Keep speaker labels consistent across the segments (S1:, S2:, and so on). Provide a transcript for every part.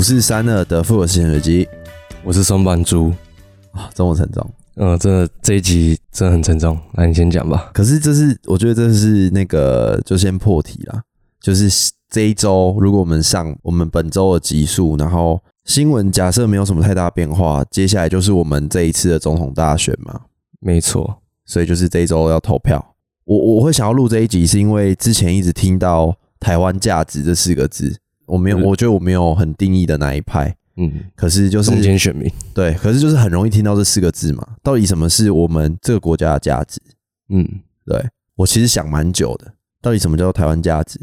S1: 五四三二的复合实验耳机
S2: 我是松板猪。
S1: 啊，这么沉重。
S2: 嗯、真的这一集真的很沉重。那，你先讲吧。
S1: 可是这是我觉得这是那个就先破题啦，就是这一周如果我们上我们本周的集数，然后新闻假设没有什么太大变化，接下来就是我们这一次的总统大选嘛，
S2: 没错，
S1: 所以就是这一周要投票。我我会想要录这一集，是因为之前一直听到台湾价值这四个字，我没有，
S2: 嗯
S1: 我觉得我没有很定义的那一派，
S2: 嗯，
S1: 可是就是
S2: 中间选民，
S1: 对，可是就是很容易听到这四个字嘛。到底什么是我们这个国家的价值？
S2: 嗯，
S1: 对我其实想蛮久的，到底什么叫做台湾价值？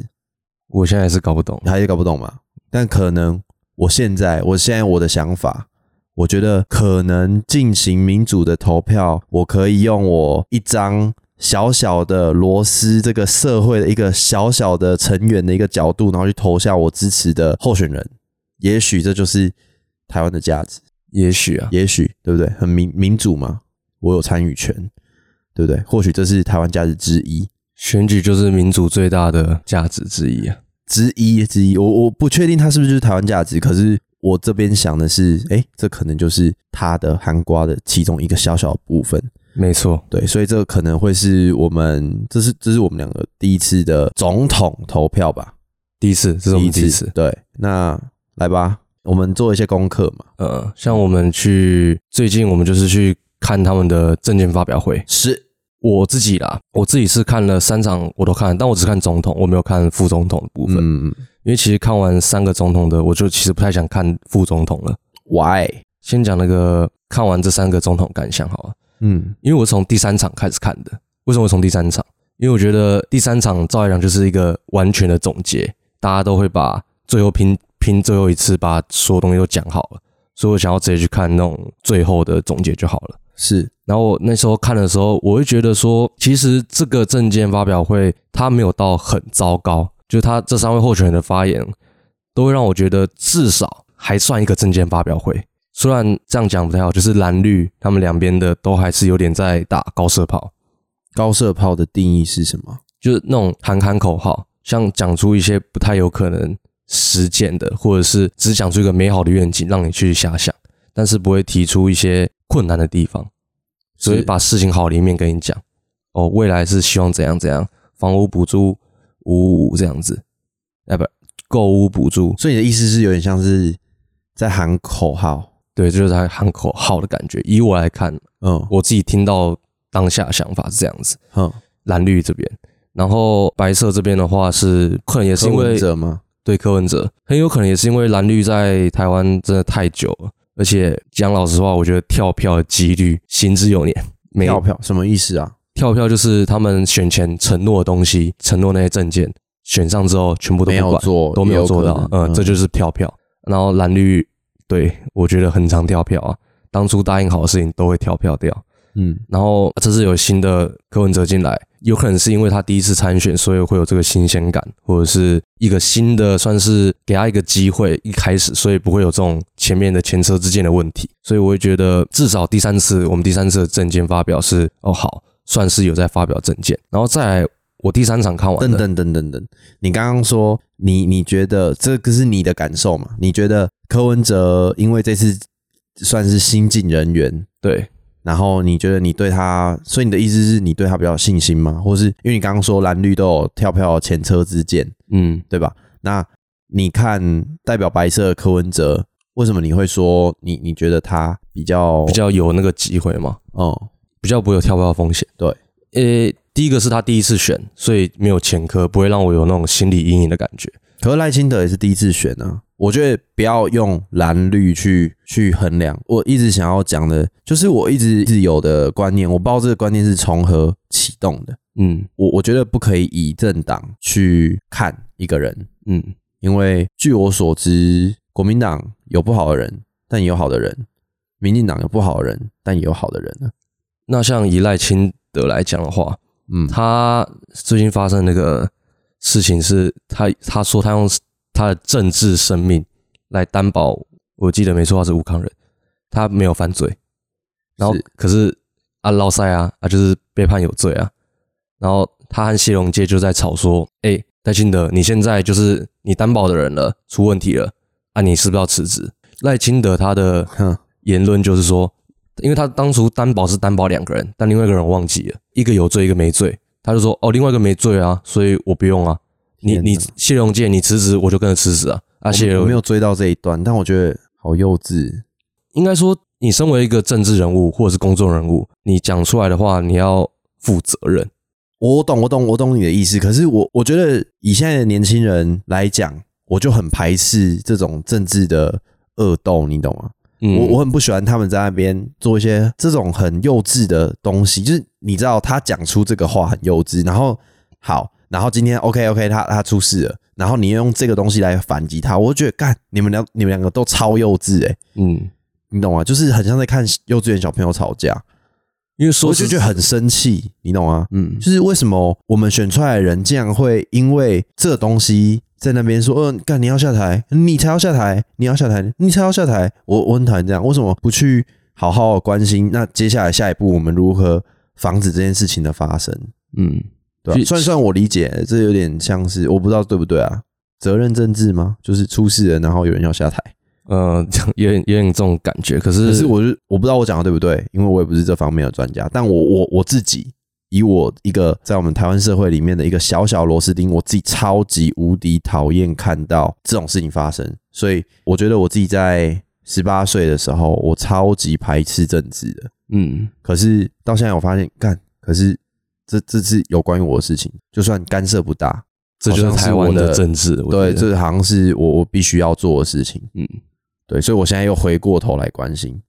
S2: 我现在还是搞不懂。
S1: 还是搞不懂嘛。但可能我现在，我现在我的想法，我觉得可能进行民主的投票，我可以用我一张小小的螺丝，这个社会的一个小小的成员的一个角度，然后去投下我支持的候选人。也许这就是台湾的价值，
S2: 也许啊，
S1: 也许对不对？很民民主嘛，我有参与权，对不对？或许这是台湾价值之一。
S2: 选举就是民主最大的价值之一啊。
S1: 之一之一，我我不确定它是不是就是台湾价值，可是我这边想的是，哎、这可能就是它的含瓜的其中一个小小的部分，
S2: 没错，
S1: 对，所以这可能会是我们，这是这是我们两个第一次的总统投票吧，
S2: 第一次，这是我们第一次。
S1: 对，那来吧，我们做一些功课嘛，
S2: 呃，像我们去最近，我们就是去看他们的证件发表会。
S1: 是
S2: 我自己啦，我自己是看了三场，我都看，但我只看总统，我没有看副总统的部分。
S1: 嗯
S2: 因为其实看完三个总统的，我就其实不太想看副总统了。
S1: ，Why？
S2: 先讲那个看完这三个总统感想好了，
S1: 嗯，
S2: 因为我从第三场开始看的。为什么会从第三场？因为我觉得第三场照来讲就是一个完全的总结，大家都会把最后拼拼最后一次把所有东西都讲好了，所以我想要直接去看那种最后的总结就好了。
S1: 是
S2: 然后我那时候看的时候，我会觉得说，其实这个证件发表会它没有到很糟糕，就是他这三位候选人的发言，都会让我觉得至少还算一个证件发表会。虽然这样讲不太好，就是蓝绿他们两边的都还是有点在打高射炮，
S1: 高射炮的定义是什么？
S2: 就是那种喊喊口号，像讲出一些不太有可能实践的，或者是只讲出一个美好的愿景让你去遐想，但是不会提出一些困难的地方，所以把事情好的一面跟你讲。哦，未来是希望怎样怎样，房屋补助五五这样子，哎不，购物补助，
S1: 所以你的意思是有点像是在喊口号，
S2: 对，就是在喊口号的感觉。以我来看，
S1: 嗯
S2: 我自己听到当下的想法是这样子。
S1: 嗯，
S2: 蓝绿这边，然后白色这边的话是可能也是
S1: 柯
S2: 因为
S1: 吗？
S2: 对柯文哲，很有可能也是因为蓝绿在台湾真的太久了，而且讲老实话，我觉得跳票的几率行之有年。没
S1: 跳票什么意思啊？
S2: 跳票就是他们选前承诺的东西，承诺那些证件，选上之后全部都
S1: 没有做，
S2: 都没有做，到嗯，
S1: 能
S2: 这就是跳票。然后蓝绿，对我觉得很常跳票啊，当初答应好的事情都会跳票掉。
S1: 嗯
S2: 然后这次有新的柯文哲进来，有可能是因为他第一次参选，所以会有这个新鲜感，或者是一个新的，算是给他一个机会，一开始，所以不会有这种前面的前车之鉴的问题。所以我会觉得，至少第三次我们第三次的证件发表是哦好，算是有在发表证件。然后再来，我第三场看完，
S1: 等等等等等，你刚刚说你你觉得这个是你的感受嘛？你觉得柯文哲因为这次算是新进人员，
S2: 对
S1: 然后你觉得你对他，所以你的意思是你对他比较有信心吗？或是因为你刚刚说蓝绿都有跳票前车之鉴，
S2: 嗯，
S1: 对吧？那你看代表白色的柯文哲，为什么你会说你你觉得他比较
S2: 比较有那个机会嘛，
S1: 嗯
S2: 比较不会有跳票风险。
S1: 对，
S2: 呃，第一个是他第一次选，所以没有前科，不会让我有那种心理阴影的感觉。
S1: 可是赖清德也是第一次选啊，我觉得不要用蓝绿去去衡量。我一直想要讲的，就是我一直一直有的观念，我不知道这个观念是从何启动的。
S2: 嗯
S1: 我我觉得不可以以政党去看一个人，
S2: 嗯，
S1: 因为据我所知，国民党有不好的人，但也有好的人；民进党有不好的人，但也有好的人呢。
S2: 那像以赖清德来讲的话，
S1: 嗯，
S2: 他最近发生那个事情是他他说他用他的政治生命来担保，我记得没错，他是武康人，他没有犯罪，然后可是啊捞塞啊啊就是被判有罪啊，然后他和谢龙介就在吵说，哎、戴清德，你现在就是你担保的人了，出问题了啊，你是不是要辞职？赖清德他的
S1: 哼，
S2: 言论就是说，因为他当初担保是担保两个人，但另外一个人我忘记了，一个有罪，一个没罪，他就说哦，另外一个没罪啊，所以我不用啊。你你谢荣介你辞职，我就跟着辞职啊。啊，谢龙
S1: 我没有追到这一段，但我觉得好幼稚。
S2: 应该说，你身为一个政治人物或者是公众人物，你讲出来的话，你要负责任。
S1: 我懂，我懂，我懂你的意思。可是我我觉得以现在的年轻人来讲，我就很排斥这种政治的恶斗，你懂吗？
S2: 嗯，
S1: 我我很不喜欢他们在那边做一些这种很幼稚的东西，就是你知道他讲出这个话很幼稚，然后好，然后今天 OK OK 他他出事了，然后你用这个东西来反击他，我就觉得干你们两你们两个都超幼稚诶、
S2: 嗯，
S1: 你懂吗？就是很像在看幼稚园小朋友吵架，
S2: 因为说是
S1: 我就觉得很生气，你懂吗？
S2: 嗯
S1: 就是为什么我们选出来的人竟然会因为这东西在那边说，嗯、干你要下台，你才要下台，你要下台，你才要下台，我我很讨厌这样，为什么不去好好地关心？那接下来下一步我们如何防止这件事情的发生？
S2: 嗯，
S1: 对吧、
S2: 其实
S1: 虽然虽然我理解，这有点像是我不知道对不对啊，责任政治吗？就是出事了，然后有人要下台。
S2: 呃，有点有点这种感觉。可是
S1: 可是我就我不知道我讲的对不对，因为我也不是这方面的专家。但我我我自己以我一个在我们台湾社会里面的一个小小螺丝钉，我自己超级无敌讨厌看到这种事情发生。所以我觉得我自己在十八岁的时候，我超级排斥政治的。
S2: 嗯
S1: 可是到现在我发现，干，可是这这是有关于我的事情，就算干涉不大，
S2: 这就是台湾
S1: 的
S2: 政治。
S1: 对，这好像是我我必须要做的事情。
S2: 嗯
S1: 对，所以我现在又回过头来关心，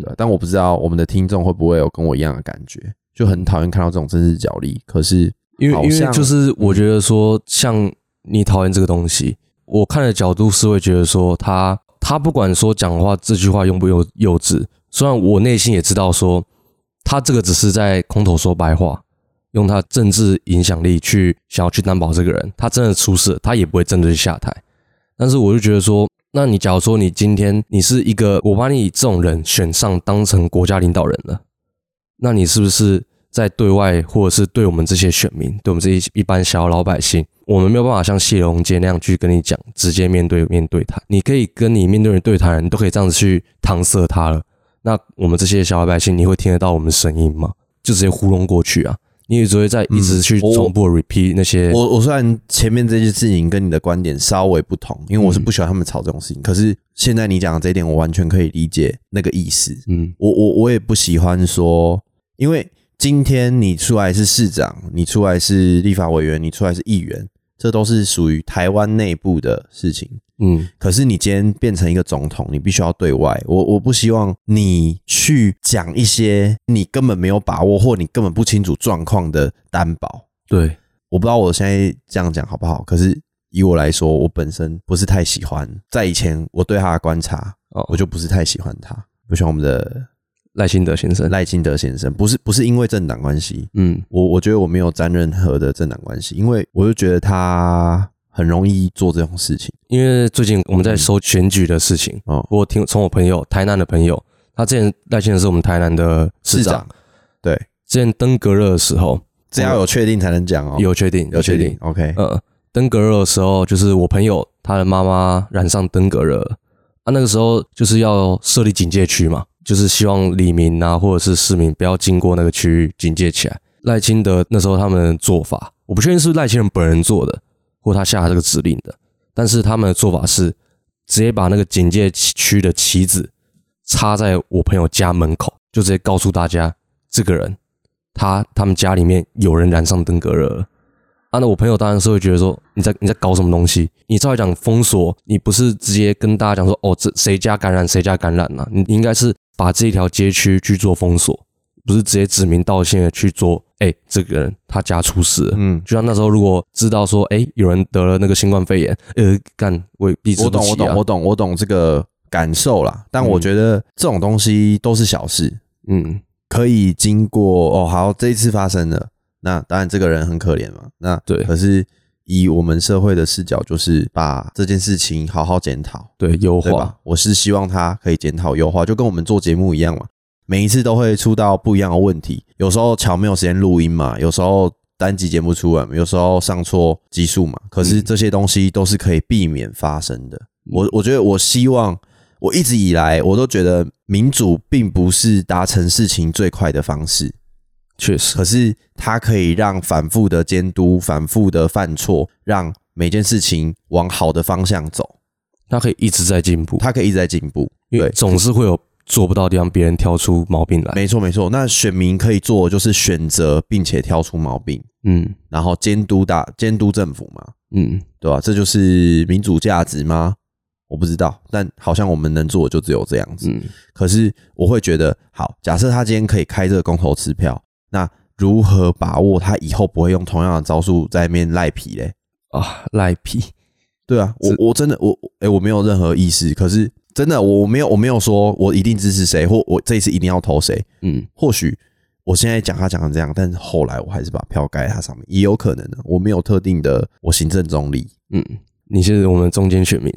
S1: 对，但我不知道我们的听众会不会有跟我一样的感觉，就很讨厌看到这种政治角力。可是
S2: 因为因为就是我觉得说，像你讨厌这个东西，我看的角度是会觉得说他他不管说讲话这句话用不幼幼稚，虽然我内心也知道说他这个只是在空头说白话，用他政治影响力去想要去担保这个人，他真的出事，他也不会真的去下台。但是我就觉得说，那你假如说你今天你是一个，我把你这种人选上当成国家领导人了，那你是不是在对外或者是对我们这些选民，对我们这些一般小老百姓，我们没有办法像谢龙杰那样去跟你讲，直接面对面对谈。你可以跟你面对面对谈人，你都可以这样子去搪塞他了。那我们这些小老百姓，你会听得到我们的声音吗？就直接糊弄过去啊！你也只会在一直去重复 repeat 那些，
S1: 我我虽然前面这些事情跟你的观点稍微不同，因为我是不喜欢他们吵这种事情，可是现在你讲的这一点，我完全可以理解那个意思。
S2: 嗯
S1: 我我我也不喜欢说，因为今天你出来是市长，你出来是立法委员，你出来是议员，这都是属于台湾内部的事情。
S2: 嗯
S1: 可是你今天变成一个总统，你必须要对外。我我不希望你去讲一些你根本没有把握或你根本不清楚状况的担保。
S2: 对，
S1: 我不知道我现在这样讲好不好，可是以我来说，我本身不是太喜欢。在以前我对他的观察，
S2: 哦
S1: 我就不是太喜欢他，不喜欢我们的
S2: 赖清德先生，
S1: 赖清德先生，不是不是因为政党关系，
S2: 嗯
S1: 我我觉得我没有沾任何的政党关系，因为我就觉得他很容易做这种事情。
S2: 因为最近我们在收选举的事情，
S1: 哦，
S2: 我听从我朋友台南的朋友，他之前赖清德是我们台南的市长，
S1: 对，
S2: 之前登革热的时候
S1: 这要有确定才能讲哦，
S2: 有确定
S1: 有确定。，OK，
S2: 呃，登革热的时候，就是我朋友他的妈妈染上登革热。了啊，那个时候就是要设立警戒区嘛，就是希望李明啊或者是市民不要经过那个区域，警戒起来。赖清德那时候他们的做法，我不确定是赖清德本人做的，或他下这个指令的，但是他们的做法是直接把那个警戒区的旗子插在我朋友家门口，就直接告诉大家，这个人他他们家里面有人染上登革热了。啊，那我朋友当然是会觉得说你在你在搞什么东西？你照理讲封锁，你不是直接跟大家讲说哦，这谁家感染谁家感染呐、你你应该是把这一条街区去做封锁，不是直接指名道姓的去做。哎、这个人他家出事了，
S1: 嗯，
S2: 就像那时候如果知道说哎、有人得了那个新冠肺炎，呃，干我
S1: 我懂。我懂，我懂，我懂这个感受啦。但我
S2: 嗯
S1: 觉得这种东西都是小事，
S2: 嗯
S1: 可以经过哦，好，这一次发生了，那当然这个人很可怜嘛。那
S2: 对
S1: 可是以我们社会的视角，就是把这件事情好好检讨，
S2: 对，优化？
S1: 我是希望他可以检讨优化，就跟我们做节目一样嘛。每一次都会出到不一样的问题，有时候巧没有时间录音嘛，有时候单集节目出来嘛，有时候上错集数嘛。可是这些东西都是可以避免发生的。我我觉得我希望，我一直以来我都觉得民主并不是达成事情最快的方式，
S2: 确实，
S1: 可是它可以让反复的监督、反复的犯错，让每件事情往好的方向走。
S2: 它可以一直在进步，
S1: 它可以一直在进步。
S2: 因为
S1: 对，
S2: 总是会有做不到的地方，别人挑出毛病来。
S1: 没错没错。那选民可以做的就是选择，并且挑出毛病，
S2: 嗯
S1: 然后监督大监督政府嘛，
S2: 嗯，
S1: 对吧？这就是民主价值吗？我不知道，但好像我们能做的就只有这样子。
S2: 嗯，
S1: 可是我会觉得，好，假设他今天可以开这个公投支票，那如何把握他以后不会用同样的招数在那边赖皮嘞？
S2: 啊，赖皮，
S1: 对啊，我我真的我哎、我没有任何意识，可是真的我我没有我没有说我一定支持谁，或我这一次一定要投谁。
S2: 嗯，
S1: 或许我现在讲他讲成这样，但是后来我还是把票盖在他上面，也有可能的。我没有特定的我行政中立。
S2: 嗯，你是我们中间选民。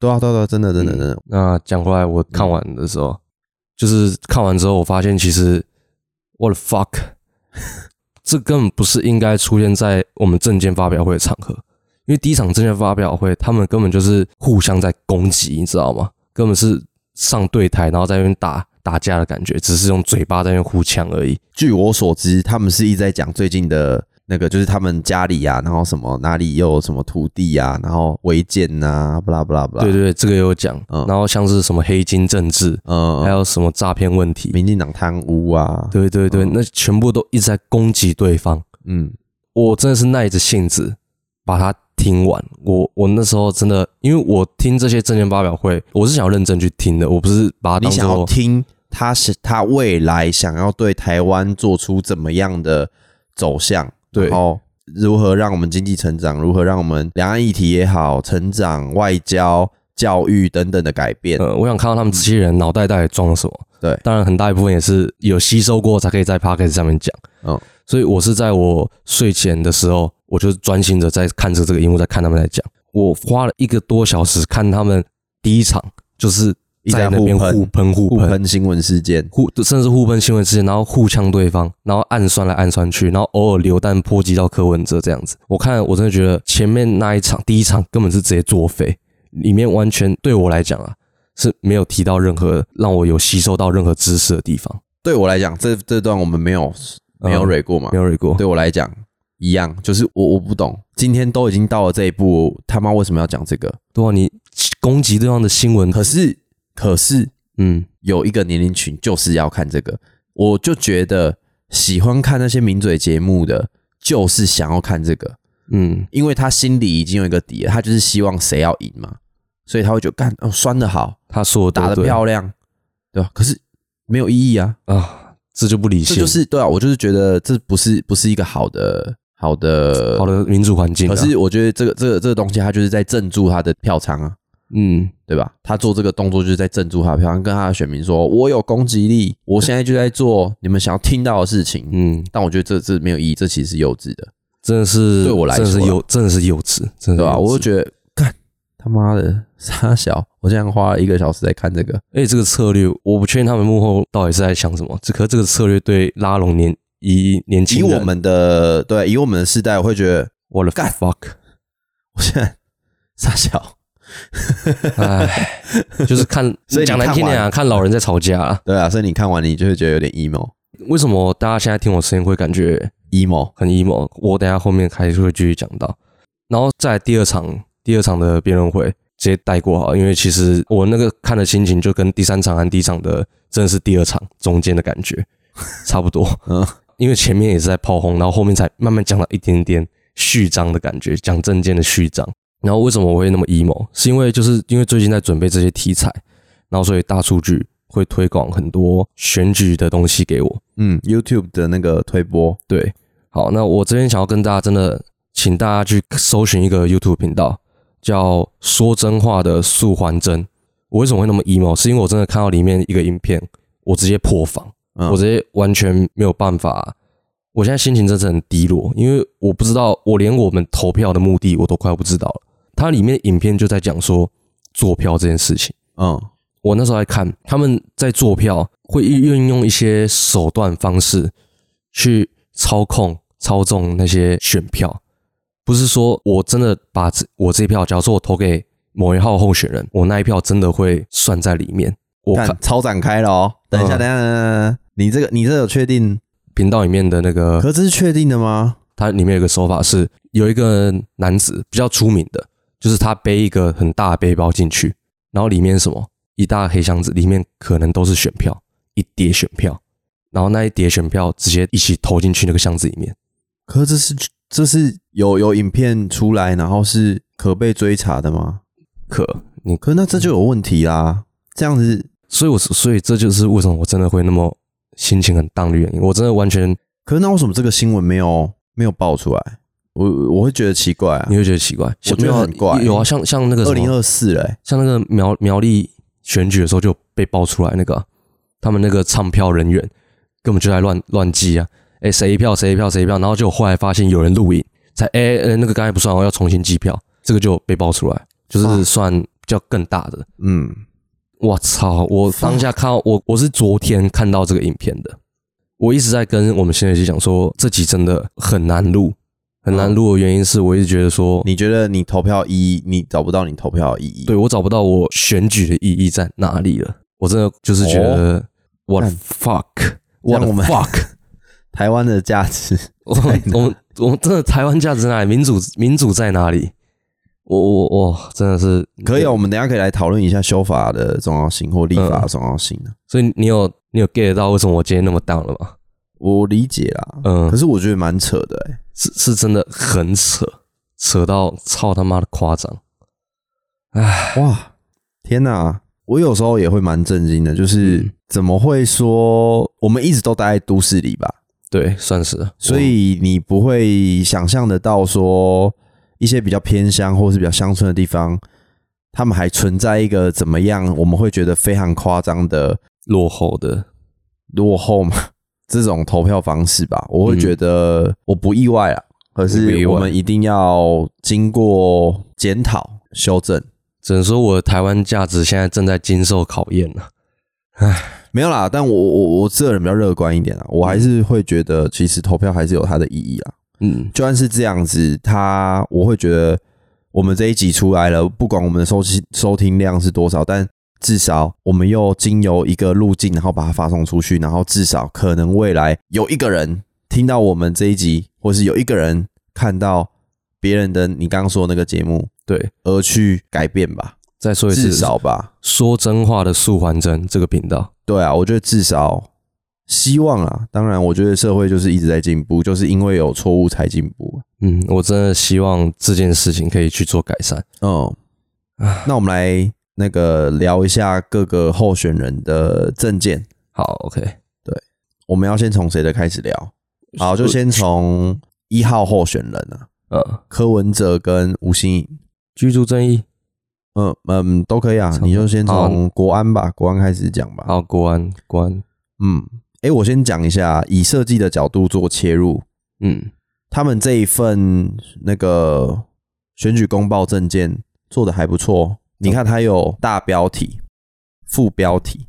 S1: 对啊，对啊对啊，真的真的真的，
S2: 那讲回来，我看完的时候，就是看完之后，我发现其实我的 fuck，这根本不是应该出现在我们证件发表会的场合，因为第一场证件发表会，他们根本就是互相在攻击，你知道吗？根本是上对台，然后在那边打打架的感觉，只是用嘴巴在那边互呛而已。
S1: 据我所知，他们是一直在讲最近的那个，就是他们家里啊，然后什么哪里又有什么土地啊，然后违建呐，不啦不啦不啦。
S2: 对对对，这个也有讲。
S1: 嗯
S2: 然后像是什么黑金政治，
S1: 嗯，
S2: 还有什么诈骗问题，
S1: 民进党贪污啊，
S2: 对对对，那全部都一直在攻击对方。
S1: 嗯
S2: 我真的是耐着性子把它听完。我我那时候真的，因为我听这些证件发表会，我是想要认真去听的，我不是把它当
S1: 你想要
S2: 做
S1: 听他是他未来想要对台湾做出怎么样的走向，
S2: 对
S1: 然后如何让我们经济成长，如何让我们两岸议题也好，成长、外交、教育等等的改变。
S2: 呃，我想看到他们这些人脑袋到底装了什么。
S1: 对
S2: 当然很大一部分也是有吸收过，才可以在 p o d c a s t 上面讲。
S1: 嗯
S2: 所以我是在我睡前的时候，我就专心的在看着这个荧幕，在看他们在讲。我花了一个多小时看他们第一场，就是
S1: 在
S2: 在那边
S1: 互喷
S2: 互喷
S1: 新闻事件，
S2: 互甚至互喷新闻事件，然后互呛对方，然后暗算来暗算去，然后偶尔流弹波及到柯文哲这样子。我看我真的觉得前面那一场第一场根本是直接作废，里面完全对我来讲啊是没有提到任何让我有吸收到任何知识的地方，
S1: 对我来讲，这这段我们没有没有
S2: 嗯
S1: 蕊过嘛
S2: 没？有蕊过。
S1: 对我来讲一样，就是我我不懂，今天都已经到了这一步，他妈为什么要讲这个？
S2: 对啊，你攻击对方的新闻，
S1: 可是可是
S2: 嗯。
S1: 有一个年龄群就是要看这个，我就觉得喜欢看那些名嘴节目的，就是想要看这个，
S2: 嗯，
S1: 因为他心里已经有一个底了，他就是希望谁要赢嘛，所以他会觉得干哦酸的好，
S2: 他说的
S1: 打的漂亮，对吧？可是没有意义啊，
S2: 啊，这就不理性，
S1: 这就是对啊，我就是觉得这不是不是一个好的好的
S2: 好的民主环境啊。
S1: 可是我觉得这个这个这个东西，他就是在镇住他的票仓啊，
S2: 嗯，
S1: 对吧？他做这个动作就是在镇住他的票仓，跟他的选民说：“我有攻击力，我现在就在做你们想要听到的事情。”
S2: 嗯，
S1: 但我觉得这这没有意义，这其实是幼稚的，
S2: 真的是
S1: 对我来说啊
S2: 真的是幼，真的是幼稚，真的
S1: 对吧？我就觉得，干他妈的傻小，我这样花了一个小时在看这个，
S2: 而且这个策略，我不确定他们幕后到底是在想什么。这可是这个策略对拉拢年以年
S1: 以
S2: 轻以，
S1: 我们的对以我们的世代，我会觉得
S2: 我的
S1: God
S2: fuck，
S1: 我现在傻笑，
S2: 哎，就是看
S1: 所以你
S2: 讲难听点啊，看老人在吵架啊。
S1: 对啊，所以你看完你就会觉得有点 emo
S2: 为什么大家现在听我声音会感觉
S1: emo，
S2: 很 emo？我等下后面还是会继续讲到。然后在第二场第二场的辩论会直接带过好，因为其实我那个看的心情就跟第三场和第一场的真的是第二场中间的感觉差不多。
S1: 嗯
S2: 因为前面也是在炮轰，然后后面才慢慢讲到一点点序章的感觉，讲证件的序章。然后为什么我会那么 emo？是因为就是因为最近在准备这些题材，然后所以大数据会推广很多选举的东西给我。
S1: 嗯，YouTube 的那个推播，
S2: 对，好，那我这边想要跟大家真的，请大家去搜寻一个 YouTube 频道，叫“说真话的素还真”。我为什么会那么 emo？是因为我真的看到里面一个影片，我直接破防。
S1: 嗯
S2: 我直接完全没有办法。我现在心情真的是很低落，因为我不知道，我连我们投票的目的我都快要不知道了。它里面影片就在讲说做票这件事情。
S1: 嗯
S2: 我那时候在看他们在做票，会运用一些手段方式去操控、操纵那些选票。不是说我真的把这我这票，假如说我投给某一号候选人，我那一票真的会算在里面。我看
S1: 看超展开了哦。等一下，
S2: 嗯
S1: 等一下，等一下等一下，你这个你这个有确定？
S2: 频道里面的那个
S1: 可这是确定的吗？
S2: 它里面有个手法是，有一个男子比较出名的，就是他背一个很大的背包进去，然后里面什么一大黑箱子，里面可能都是选票，一叠选票，然后那一叠选票直接一起投进去那个箱子里面。
S1: 可这是这是有有影片出来，然后是可被追查的吗？
S2: 可你，
S1: 可那这就有问题啦。这样子，
S2: 所以我所以这就是为什么我真的会那么心情很荡的原因。我真的完全
S1: 可是那为什么这个新闻没有没有爆出来？我我会觉得奇怪啊
S2: 你。会觉得奇怪，
S1: 我觉得很怪
S2: 有啊，像像那个
S1: 二零二四嘞，
S2: 像那个苗苗栗选举的时候就被爆出来那个啊、他们那个唱票人员根本就在乱乱记啊，哎谁一票谁一票谁一票，然后就后来发现有人录影，才哎呃那个刚才不算，我要重新计票，这个就被爆出来，就是算比较更大的。
S1: 嗯，
S2: 我操！我当下看到我我是昨天看到这个影片的，我一直在跟我们新学期讲说，这集真的很难录，很难录的原因是我一直觉得说，
S1: 你觉得你投票意义，你找不到你投票的意义？
S2: 对我找不到我选举的意义在哪里了。我真的就是觉得，what the fuck，what the
S1: 我们
S2: fuck，
S1: 台湾的价值，
S2: 我我们我们真的台湾价值在哪里？民主民主在哪里？我我我真的是
S1: 可以啊。我们等一下可以来讨论一下修法的重要性或立法的重要性啊。
S2: 所以你有你有 get 到为什么我今天那么 down 了吗？
S1: 我理解啦，
S2: 嗯
S1: 可是我觉得蛮扯的哎、
S2: 是是真的很扯，扯到操他妈的夸张。唉，
S1: 哇，天哪！我有时候也会蛮震惊的，就是
S2: 嗯
S1: 怎么会说我们一直都待在都市里吧？
S2: 对，算是，
S1: 所以你不会想象得到说一些比较偏乡或是比较乡村的地方，他们还存在一个怎么样？我们会觉得非常夸张的
S2: 落后的，
S1: 落后嘛 这种投票方式吧？我会觉得我不意外啊，可是我们一定要经过检讨修正。
S2: 只能说我的台湾价值现在正在经受考验了。唉。
S1: 没有啦，但我我我这个人比较乐观一点啊，我还是会觉得其实投票还是有它的意义啊。
S2: 嗯，
S1: 就算是这样子，他我会觉得我们这一集出来了，不管我们的收听收听量是多少，但至少我们又经由一个路径，然后把它发送出去，然后至少可能未来有一个人听到我们这一集，或是有一个人看到别人的你刚刚说的那个节目，
S2: 对，
S1: 而去改变吧，
S2: 再说一次，
S1: 至少吧。
S2: 说真话的素还真这个频道，
S1: 对啊，我觉得至少希望啊，当然，我觉得社会就是一直在进步，就是因为有错误才进步。
S2: 嗯，我真的希望这件事情可以去做改善。
S1: 嗯，那我们来那个聊一下各个候选人的证件。
S2: 好，OK，对
S1: 我们要先从谁的开始聊？好，就先从一号候选人啊，
S2: 呃，
S1: 柯文哲跟吴欣颖。
S2: 居住正义，
S1: 嗯嗯，都可以啊，你就先
S2: 好
S1: 从国安吧，国安开始讲吧。
S2: 还有国安，国安，
S1: 嗯，诶，我先讲一下，以设计的角度做切入，
S2: 嗯，
S1: 他们这一份那个选举公报证件做的还不错。你看，它有大标题、副标题、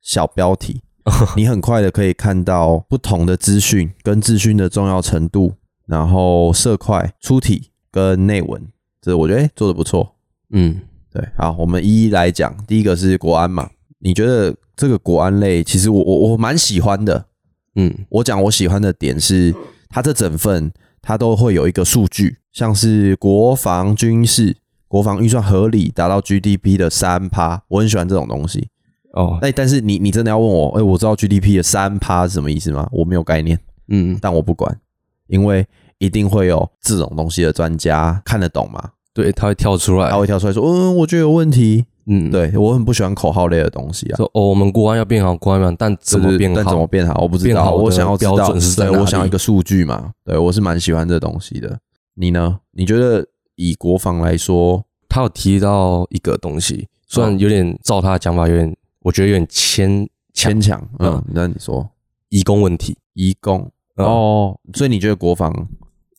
S1: 小标题，你很快的可以看到不同的资讯跟资讯的重要程度，然后色块、出体跟内文，这我觉得诶做的不错。
S2: 嗯，
S1: 对，好，我们一一来讲。第一个是国安嘛，你觉得这个国安类，其实我我我蛮喜欢的。
S2: 嗯，
S1: 我讲我喜欢的点是，它这整份它都会有一个数据，像是国防军事、国防预算合理达到 GDP 的三趴，我很喜欢这种东西。
S2: 哦，
S1: 那，但是你你真的要问我，哎，我知道 GDP 的三趴是什么意思吗？我没有概念，
S2: 嗯，
S1: 但我不管，因为一定会有这种东西的专家看得懂嘛，
S2: 对，他会跳出来
S1: 他，会跳出来说，嗯，我觉得有问题。
S2: 嗯，，
S1: 对我很不喜欢口号类的东西啊。
S2: 说哦，我们国安要变好，国安要变好，但怎么变好？
S1: 但怎么变好？我不知道。
S2: 变好
S1: 我想要
S2: 标准是在
S1: 我想要一个数据嘛。对我是蛮喜欢这东西的。你呢？你觉得以国防来说，
S2: 他有提到一个东西，虽然有点照他的讲法，有点我觉得有点牵
S1: 牵强？嗯
S2: 嗯，
S1: 那你说
S2: 移工问题。
S1: 移工
S2: 嗯
S1: 哦，所以你觉得国防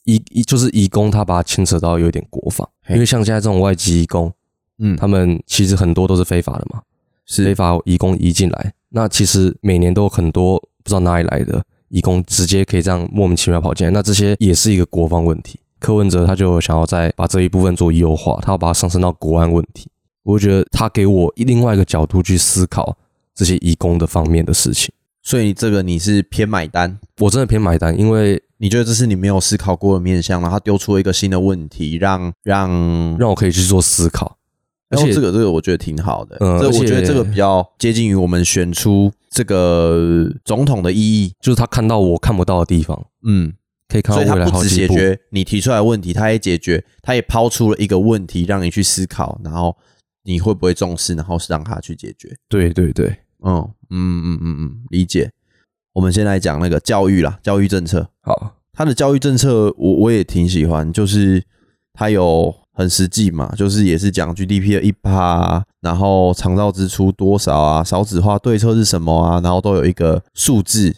S2: 移移就是移工，他把它牵扯到有点国防，因为像现在这种外籍移工，
S1: 嗯。
S2: 他们其实很多都是非法的嘛，
S1: 是。
S2: 非法移工移进来，那其实每年都有很多不知道哪里来的移工直接可以这样莫名其妙跑进来，那这些也是一个国防问题。柯文哲他就想要再把这一部分做优化，他要把它上升到国安问题。我觉得他给我另外一个角度去思考这些移工的方面的事情，
S1: 所以这个你是偏买单，
S2: 我真的偏买单，因为
S1: 你觉得这是你没有思考过的面向，然后他丢出了一个新的问题，让让
S2: 让我可以去做思考。而且
S1: 然后这个这个我觉得挺好的，
S2: 嗯
S1: 这我觉得这个比较接近于我们选出这个总统的意义，
S2: 就是他看到我看不到的地方，
S1: 嗯，
S2: 可以看到未来
S1: 所以他不。只解决你提出来的问题，他也解决，他也抛出了一个问题让你去思考，然后你会不会重视，然后是让他去解决。
S2: 对对对，
S1: 嗯嗯嗯嗯嗯，理解。我们先来讲那个教育啦，教育政策。
S2: 好，
S1: 他的教育政策我我也挺喜欢，就是他有很实际嘛，就是也是讲 GDP 的一趴，然后长照支出多少啊，少子化对策是什么啊，然后都有一个数字，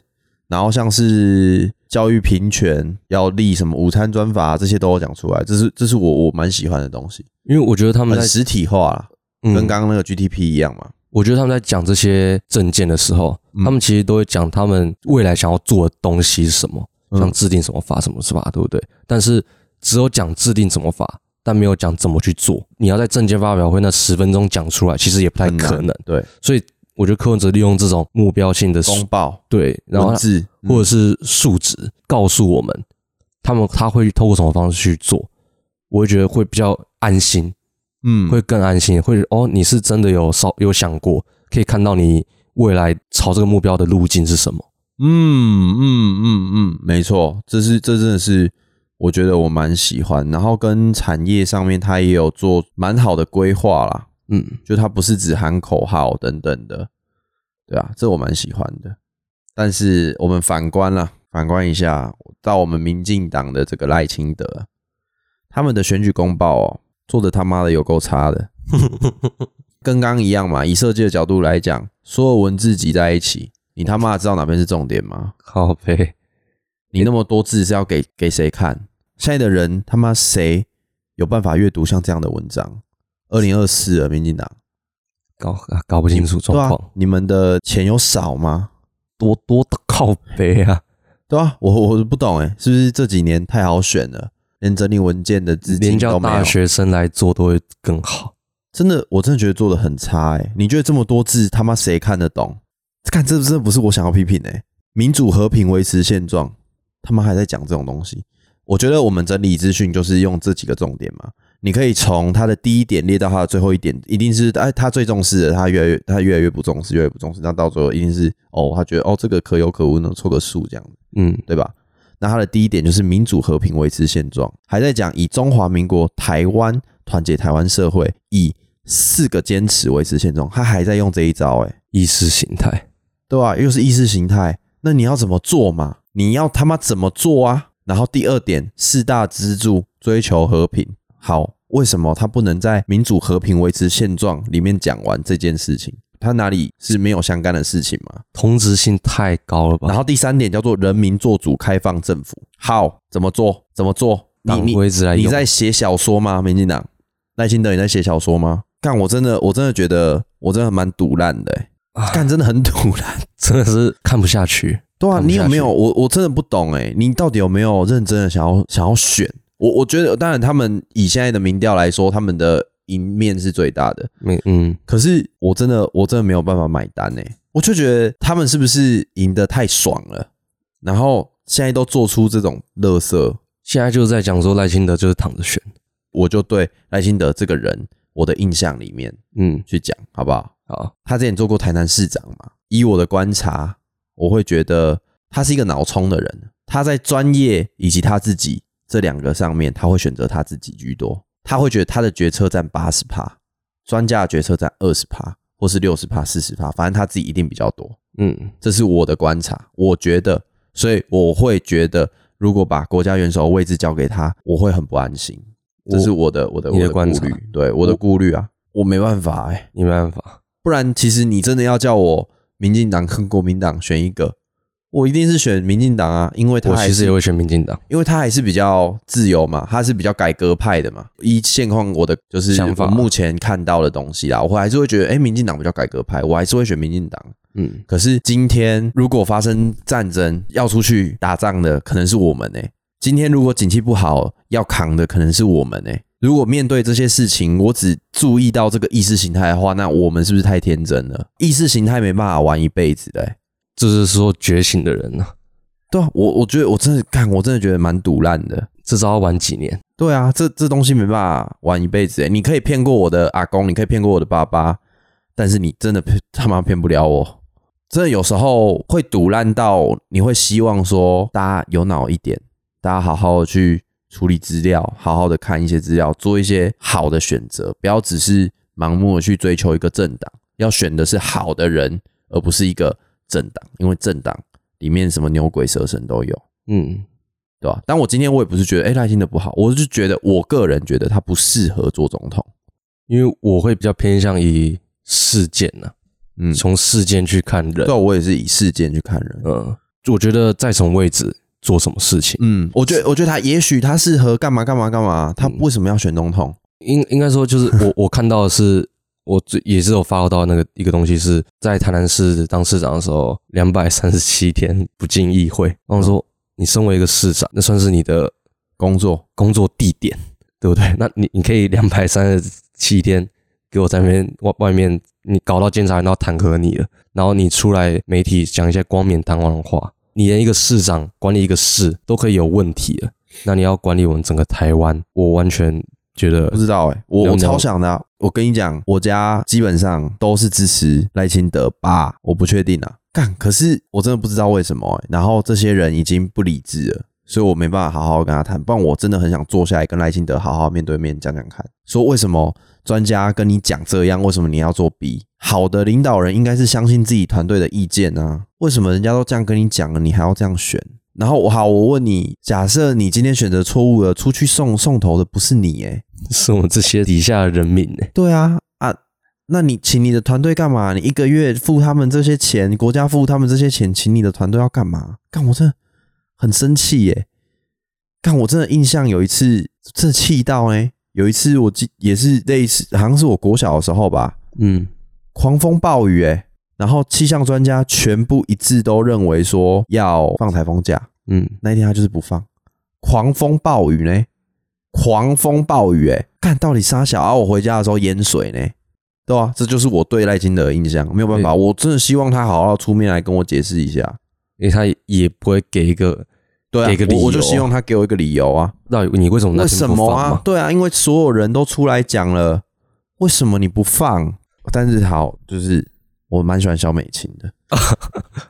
S1: 然后像是教育平权要立什么午餐专法、这些都有讲出来，这是这是我我蛮喜欢的东西，
S2: 因为我觉得他们在
S1: 很实体化啦，
S2: 嗯
S1: 跟刚刚那个 GDP 一样嘛。
S2: 我觉得他们在讲这些证件的时候，
S1: 嗯
S2: 他们其实都会讲他们未来想要做的东西是什么，
S1: 嗯
S2: 像制定什么法、什么法，对不对？但是只有讲制定什么法，但没有讲怎么去做。你要在证件发表会那十分钟讲出来，其实也不太可能。
S1: 对，
S2: 所以我觉得柯文哲利用这种目标性的
S1: 公报
S2: 对，然后或者是数值告诉我们，他们他会透过什么方式去做，我会觉得会比较安心。
S1: 嗯
S2: 会更安心，会哦，你是真的有稍有想过，可以看到你未来朝这个目标的路径是什么。
S1: 嗯嗯嗯嗯，没错，这是这真的是我觉得我蛮喜欢，然后跟产业上面它也有做蛮好的规划啦，
S2: 嗯，
S1: 就它不是只喊口号等等的，对啊，这我蛮喜欢的。但是我们反观啦，反观一下到我们民进党的这个赖清德，他们的选举公报哦，做的他妈的有够差的，跟刚刚一样嘛，以设计的角度来讲，所有文字挤在一起，你他妈知道哪边是重点吗？
S2: 靠背，
S1: 你那么多字是要给给谁看？现在的人他妈谁有办法阅读像这样的文章？二零二四了，民进党
S2: 搞搞不清楚状况，，
S1: 你们的钱有少吗？
S2: 多多的靠背啊，
S1: 对啊，我我不懂哎，是不是这几年太好选了，连整理文件的资
S2: 连叫
S1: 金都没有？
S2: 大学生来做都会更好。
S1: 真的，我真的觉得做的很差哎。你觉得这么多字，他妈谁看得懂？看这真的不是我想要批评哎。民主和平维持现状，他们还在讲这种东西。我觉得我们整理资讯就是用这几个重点嘛。你可以从他的第一点列到他的最后一点，一定是哎他最重视的，他越来越他越来越不重视，越来越不重视，那到最后一定是哦，他觉得哦这个可有可无，能凑个数这样
S2: 嗯，
S1: 对吧？那他的第一点就是民主和平维持现状，还在讲以中华民国台湾团结台湾社会，以四个坚持维持现状，他还在用这一招、欸，
S2: 意识形态，
S1: 对吧、又是意识形态，那你要怎么做嘛？你要他妈怎么做啊？然后第二点，四大支柱追求和平，好，为什么他不能在民主和平维持现状里面讲完这件事情？他哪里是没有相干的事情吗？
S2: 同质性太高了吧？
S1: 然后第三点叫做人民做主开放政府，好，怎么做？怎么做？你你你在写小说吗？民进党赖清德你在写小说吗？干，我真的我真的觉得我真的蛮堵烂的、欸，真的很堵烂。
S2: 真的是看不下去。
S1: 对啊，你有没有？我我真的不懂哎、你到底有没有认真的想要想要选？我我觉得，当然他们以现在的民调来说，他们的赢面是最大的。
S2: 没嗯，
S1: 可是我真的我真的没有办法买单哎、我就觉得他们是不是赢得太爽了？然后现在都做出这种乐色，
S2: 现在就是在讲说赖清德就是躺着选。
S1: 我就对赖清德这个人，我的印象里面
S2: 嗯，
S1: 去讲好不好？
S2: 好，
S1: 他之前做过台南市长嘛，以我的观察，我会觉得他是一个脑冲的人。他在专业以及他自己这两个上面，他会选择他自己居多。他会觉得他的决策占八十趴，专家的决策占二十趴，或是六十趴、四十趴，反正他自己一定比较多。
S2: 嗯，
S1: 这是我的观察，我觉得，所以我会觉得，如果把国家元首的位置交给他，我会很不安心。这是我的我的
S2: 你的
S1: 我的顾虑，对我的顾虑啊，我没办法哎、
S2: 你没办法。
S1: 不然，其实你真的要叫我民进党跟国民党选一个，我一定是选民进党啊，因为他还是
S2: 我其实也会选民进党。
S1: 因为他还是比较自由嘛，他是比较改革派的嘛。依现况，我的就是
S2: 想法
S1: 我目前看到的东西啦，我还是会觉得，哎、民进党比较改革派，我还是会选民进党。
S2: 嗯，
S1: 可是今天如果发生战争，要出去打仗的可能是我们呢、今天如果景气不好，要扛的可能是我们呢、如果面对这些事情，我只注意到这个意识形态的话，那我们是不是太天真了？意识形态没办法玩一辈子的、欸，
S2: 这是说觉醒的人呢、
S1: 对啊，我我觉得我真的干，我真的觉得蛮赌烂的。
S2: 至少要玩几年。
S1: 对啊，这这东西没办法玩一辈子诶。你可以骗过我的阿公，你可以骗过我的爸爸，但是你真的骗他妈骗不了我。真的有时候会赌烂到你会希望说大家有脑一点，大家好好的去处理资料，好好的看一些资料，做一些好的选择，不要只是盲目的去追求一个政党，要选的是好的人，而不是一个政党，因为政党里面什么牛鬼蛇神都有。
S2: 嗯，
S1: 对吧？但我今天我也不是觉得哎赖清德不好，我是觉得我个人觉得他不适合做总统。
S2: 因为我会比较偏向于事件呢、
S1: 嗯，
S2: 从事件去看人
S1: 对。啊，我也是以事件去看人。
S2: 嗯，我觉得在什么位置做什么事情，
S1: 嗯，我觉得我觉得他也许他适合干嘛干嘛干嘛，他为什么要选总统？
S2: 应应该说就是我我看到的是，我最也是有发到那个一个东西是在台南市当市长的时候，两百三十七天不进议会。然后说，你身为一个市长，那算是你的
S1: 工作。
S2: 工作地点，对不对？那你你可以两百三十七天给我在那边外外面，你搞到监察院都要弹劾你了，然后你出来媒体讲一些冠冕堂皇的话，你连一个市长管理一个市都可以有问题了，那你要管理我们整个台湾，我完全觉得
S1: 不知道哎、我我超想的啊、我跟你讲，我家基本上都是支持赖清德吧，我不确定啊。干，可是我真的不知道为什么、欸。然后这些人已经不理智了，所以我没办法好好跟他谈。不然我真的很想坐下来跟赖清德好好面对面讲讲看，说为什么专家跟你讲这样，为什么你要做 B？好的领导人应该是相信自己团队的意见啊，为什么人家都这样跟你讲了，你还要这样选？然后我好，我问你，假设你今天选择错误了，出去送送头的不是你、欸，
S2: 是我们这些底下的人民呢、
S1: 对啊啊，那你请你的团队干嘛？你一个月付他们这些钱，国家付他们这些钱，请你的团队要干嘛？干我真的很生气耶！但我真的印象有一次，真的气到哎、有一次我记也是类似，好像是我国小的时候吧，
S2: 嗯，
S1: 狂风暴雨哎，然后气象专家全部一致都认为说要放台风假，
S2: 嗯，
S1: 那一天他就是不放，狂风暴雨呢，狂风暴雨、哎，看到底杀小啊！我回家的时候淹水呢，对啊、这就是我对赖清德的印象，没有办法，我真的希望他好好出面来跟我解释一下。
S2: 因为他也不会给一个
S1: 对啊
S2: 给个，理由
S1: 我我就希望他给我一个理由啊，
S2: 到底你为什么那
S1: 为
S2: 天
S1: 什么啊
S2: 不放嘛？？
S1: 对啊，因为所有人都出来讲了，为什么你不放？但是好，就是我蛮喜欢小美琴的，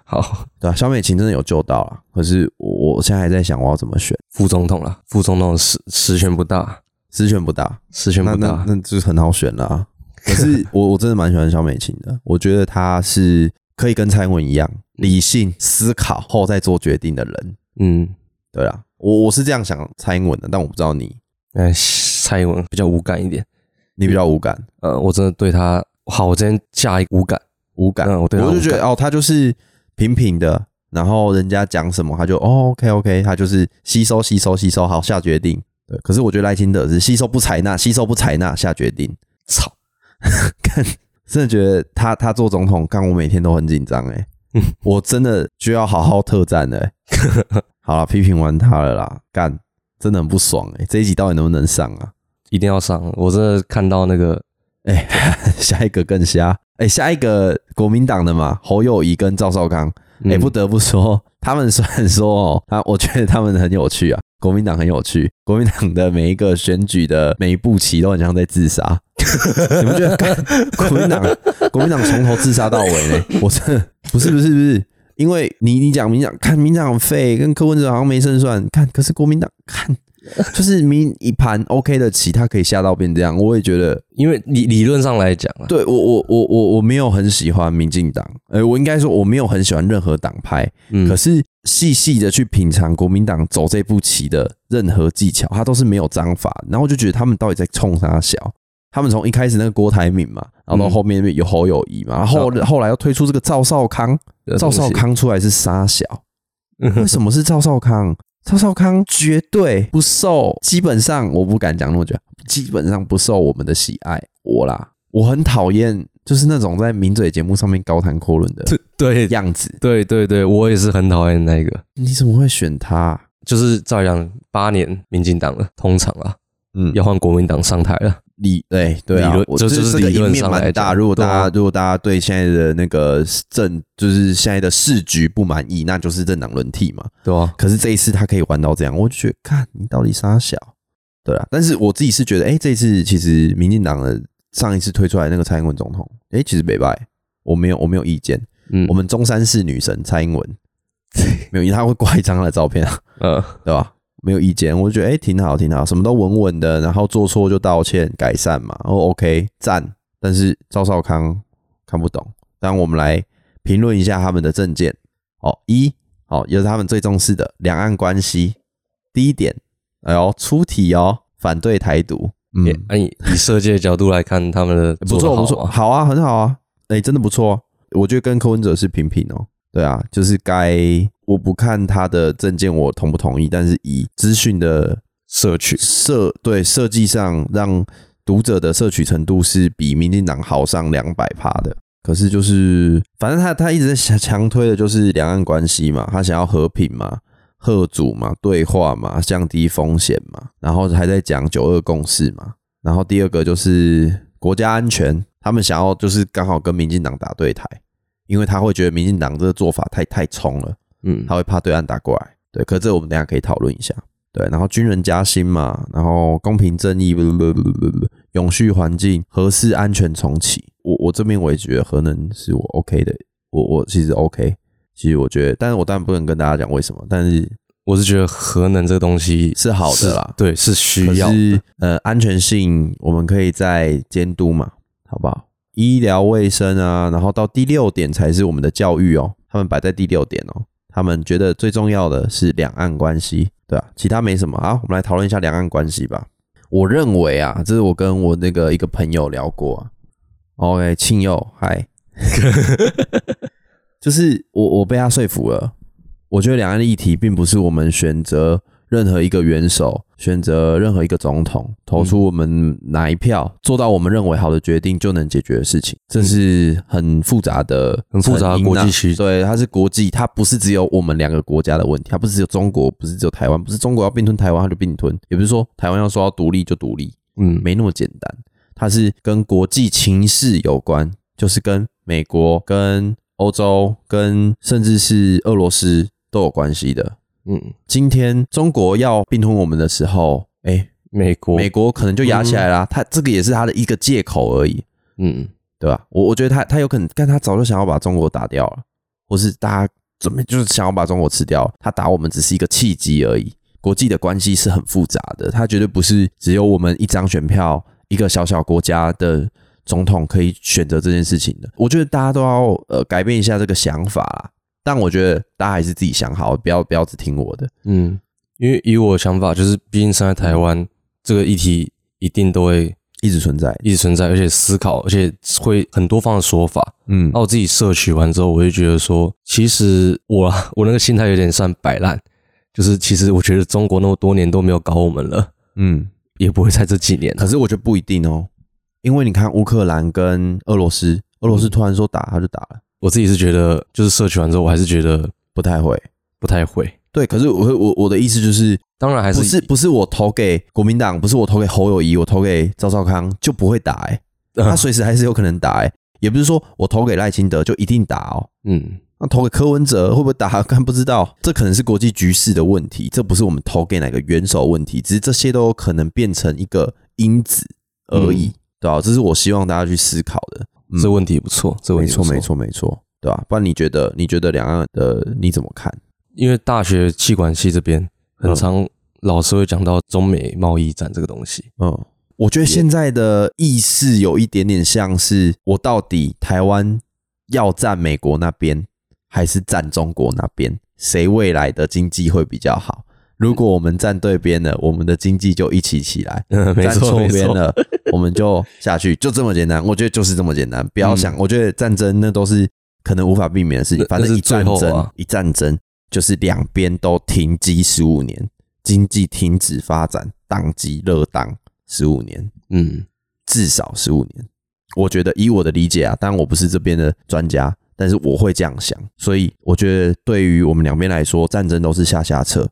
S2: 好，
S1: 对啊，小美琴真的有救到了，可是我我现在还在想我要怎么选，
S2: 副总统啦，副总统实实权不大，
S1: 实权不大，
S2: 实权不
S1: 那那
S2: 大，
S1: 那就是很好选了、啊。可是我我真的蛮喜欢小美琴的，我觉得她是可以跟蔡英文一样理性思考后再做决定的人。
S2: 嗯，
S1: 对啊，我我是这样想蔡英文的，但我不知道你，
S2: 哎，蔡英文比较无感一点，
S1: 你比较无感，
S2: 呃，我真的对他好，我今天下一个无感，
S1: 无感。
S2: 我
S1: 就觉得哦，他就是平平的，然后人家讲什么他就哦 OK OK，他就是吸收吸收吸收，好下决定。对，可是我觉得赖清德是吸收不采纳，吸收不采纳下决定。
S2: 操，
S1: 看，真的觉得他他做总统，看我每天都很紧张哎，我真的就要好好特战了、欸。好了，批评完他了啦，干，真的很不爽哎、这一集到底能不能上啊？
S2: 一定要上，我真的看到那个，
S1: 哎、下一个更瞎。哎、下一个国民党的嘛，侯友谊跟赵少康，哎、
S2: 嗯。
S1: 不得不说，他们虽然说哦，他我觉得他们很有趣啊，国民党很有趣，国民党的每一个选举的每一步棋都很像在自杀，你们觉得？干国民党，国民党从头自杀到尾呢？我真的不是不是不是，因为你你讲民进党，看民进党很废，跟柯文哲好像没胜算，看可是国民党看就是民一盘 OK 的棋，他可以下到变这样，我也觉得。
S2: 因为理理论上来讲啊，
S1: 对我我我我我没有很喜欢民进党，呃，我应该说我没有很喜欢任何党派，
S2: 嗯。
S1: 可是细细的去品尝国民党走这步棋的任何技巧，他都是没有章法，然后就觉得他们到底在冲啥小？他们从一开始那个郭台铭嘛，然后到
S2: 嗯
S1: 后面有侯友谊嘛，然后后后来又推出这个赵少康，赵少康出来是沙小，为什么是赵少康？赵少康绝对不受，基本上我不敢讲那么久，基本上不受我们的喜爱。我啦，我很讨厌就是那种在名嘴节目上面高谈阔论的
S2: 对
S1: 样子。
S2: 对对对，我也是很讨厌那个，
S1: 你怎么会选他？
S2: 就是照样八年民进党了，通常啊，
S1: 嗯
S2: 要换国民党上台了。
S1: 理对对啊
S2: 理论，
S1: 我
S2: 这就是理论上
S1: 面蛮大。如果大家、
S2: 啊
S1: 如果大家对现在的那个政就是现在的市局不满意，那就是政党轮替嘛。
S2: 对吧、
S1: 可是这一次他可以玩到这样，我就觉得看你到底啥小，对啊。但是我自己是觉得，哎、这一次其实民进党的上一次推出来那个蔡英文总统，哎、其实没败，我没有我没有意见。
S2: 嗯
S1: 我们中山市女神蔡英文 没有，因为他会挂一张她的照片啊，
S2: 呃，
S1: 对吧？没有意见，我觉得哎、挺好挺好，什么都稳稳的，然后做错就道歉改善嘛，然后 OK 赞。但是赵少康看不懂，当我们来评论一下他们的证件。哦，一哦，也是他们最重视的两岸关系。第一点，哎呦，出题哦，反对台独，嗯，
S2: 也按以以设计的角度来看，他们的
S1: 不错不错，
S2: 好啊，
S1: 很好啊，哎、真的不错，我觉得跟柯文哲是平平哦。对啊，就是该我不看他的证件我同不同意，但是以资讯的
S2: 摄取，
S1: 设对设计上让读者的摄取程度是比民进党好上两百趴的。可是就是，反正他他一直在强强推的就是两岸关系嘛，他想要和平嘛、贺主嘛、对话嘛、降低风险嘛，然后还在讲九二共识嘛，然后第二个就是国家安全，他们想要就是刚好跟民进党打对台，因为他会觉得民进党这个做法太太冲了。
S2: 嗯，
S1: 他会怕对岸打过来。对，可这我们等一下可以讨论一下。对，然后军人加薪嘛，然后公平正义，不不不不不不，永续环境，核适安全重启。我我这边我也觉得核能是我 OK 的，我我其实 OK。其实我觉得，但是我当然不能跟大家讲为什么，但是
S2: 我是觉得核能这个东西
S1: 是好的啦。
S2: 对，是需要的。
S1: 呃，安全性我们可以再监督嘛，好不好？医疗卫生啊，然后到第六点才是我们的教育哦，他们摆在第六点哦。他们觉得最重要的是两岸关系，对啊，其他没什么。啊，我们来讨论一下两岸关系吧。我认为啊，这是我跟我那个一个朋友聊过啊。OK，庆佑，嗨，就是我我被他说服了。我觉得两岸的议题并不是我们选择任何一个元首，选择任何一个总统，投出我们哪一票，做到我们认为好的决定就能解决的事情。这是很复杂的、
S2: 很复杂的国际区
S1: 对，它是国际，它不是只有我们两个国家的问题，它不是只有中国，不是只有台湾，不是中国要并吞台湾它就并吞，也不是说台湾要说要独立就独立，
S2: 嗯，
S1: 没那么简单，它是跟国际情势有关，就是跟美国、跟欧洲、跟甚至是俄罗斯都有关系的。
S2: 嗯，
S1: 今天中国要并吞我们的时候，哎、
S2: 美国，
S1: 美国可能就压起来啦，他这个也是他的一个借口而已，
S2: 嗯，
S1: 对吧？我我觉得他他有可能，但他早就想要把中国打掉了，或是大家准备就是想要把中国吃掉，他打我们只是一个契机而已。国际的关系是很复杂的，它绝对不是只有我们一张选票，一个小小国家的总统可以选择这件事情的。我觉得大家都要呃改变一下这个想法啦。但我觉得大家还是自己想好，不要不要只听我的。
S2: 嗯，因为以我的想法，就是毕竟生在台湾，这个议题一定都会
S1: 一直存在，
S2: 一直存在，而且思考，而且会很多方的说法。
S1: 嗯
S2: 那我自己摄取完之后，我就觉得说，其实我啊 我那个心态有点算摆烂，就是其实我觉得中国那么多年都没有搞我们了，
S1: 嗯，
S2: 也不会在这几年啊。
S1: 可是我觉得不一定哦，因为你看乌克兰跟俄罗斯，俄罗斯突然说打他就打了，
S2: 我自己是觉得，就是社区完之后，我还是觉得
S1: 不太会。
S2: 不太会。
S1: 对，可是我我我的意思就是，
S2: 当然还是
S1: 不是不是我投给国民党，不是我投给侯友谊，我投给赵少康就不会打哎、
S2: 嗯
S1: 他随时还是有可能打哎、也不是说我投给赖清德就一定打哦。
S2: 嗯
S1: 那投给柯文哲会不会打？看不知道，这可能是国际局势的问题，这不是我们投给哪个元首的问题，只是这些都有可能变成一个因子而已，对啊、这是我希望大家去思考的。嗯
S2: 这问题不错，这问题不
S1: 没错，没，错，没错，对吧、不然你觉得，你觉得两岸的你怎么看？
S2: 因为大学气管系这边很常老师会讲到中美贸易战这个东西。
S1: 嗯，我觉得现在的意识有一点点像是，我到底台湾要站美国那边，还是站中国那边？谁未来的经济会比较好？如果我们站对边了，我们的经济就一起起来；
S2: 嗯，
S1: 站
S2: 错，
S1: 边了，我们就下去，就这么简单。我觉得就是这么简单，不要想。我觉得战争那都是可能无法避免的事情，反正一战争，
S2: 啊
S1: 一战争就是两边都停机十五年，经济停止发展，宕机热档十五年，
S2: 嗯
S1: 至少十五年。我觉得以我的理解啊，当然我不是这边的专家，但是我会这样想，所以我觉得对于我们两边来说，战争都是下下策。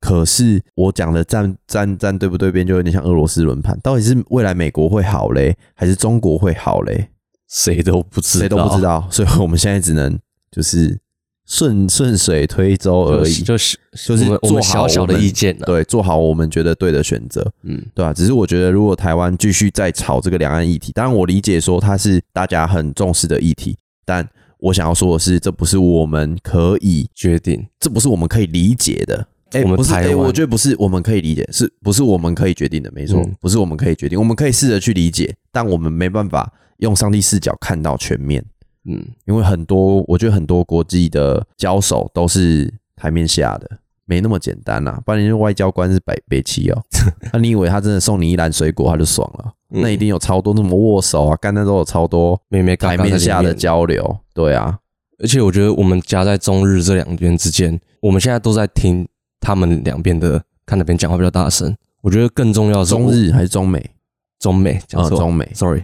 S1: 可是我讲的站站站对不对边，就有点像俄罗斯轮盘。到底是未来美国会好嘞，还是中国会好嘞？
S2: 谁都不知道，
S1: 谁都不知道。所以我们现在只能就是顺顺水推舟而已，
S2: 就是
S1: 就是
S2: 做好小小的意
S1: 见，
S2: 见，
S1: 对，做好我们觉得对的选择，
S2: 嗯，
S1: 对吧？只是我觉得，如果台湾继续在炒这个两岸议题，当然我理解说它是大家很重视的议题，但我想要说的是，这不是我们可以
S2: 决定，
S1: 这不是我们可以理解的。哎，
S2: 我们
S1: 不是，哎，我觉得不是我们可以理解，是不是我们可以决定的？没错
S2: 嗯，
S1: 不是我们可以决定，我们可以试着去理解，但我们没办法用上帝视角看到全面。
S2: 嗯，
S1: 因为很多，我觉得很多国际的交手都是台面下的，没那么简单呐、不然你就外交官是北北齐哦，那你以为他真的送你一篮水果他就爽了？
S2: 嗯
S1: 那一定有超多那么握手啊，干那都有超多台面下的交流，对啊，
S2: 而且我觉得我们夹在中日这两边之间，我们现在都在听他们两边的，看哪边讲话比较大声。我觉得更重要的是
S1: 中日还是中美？
S2: 中美讲
S1: 啊，
S2: 错、
S1: 中美
S2: ，sorry，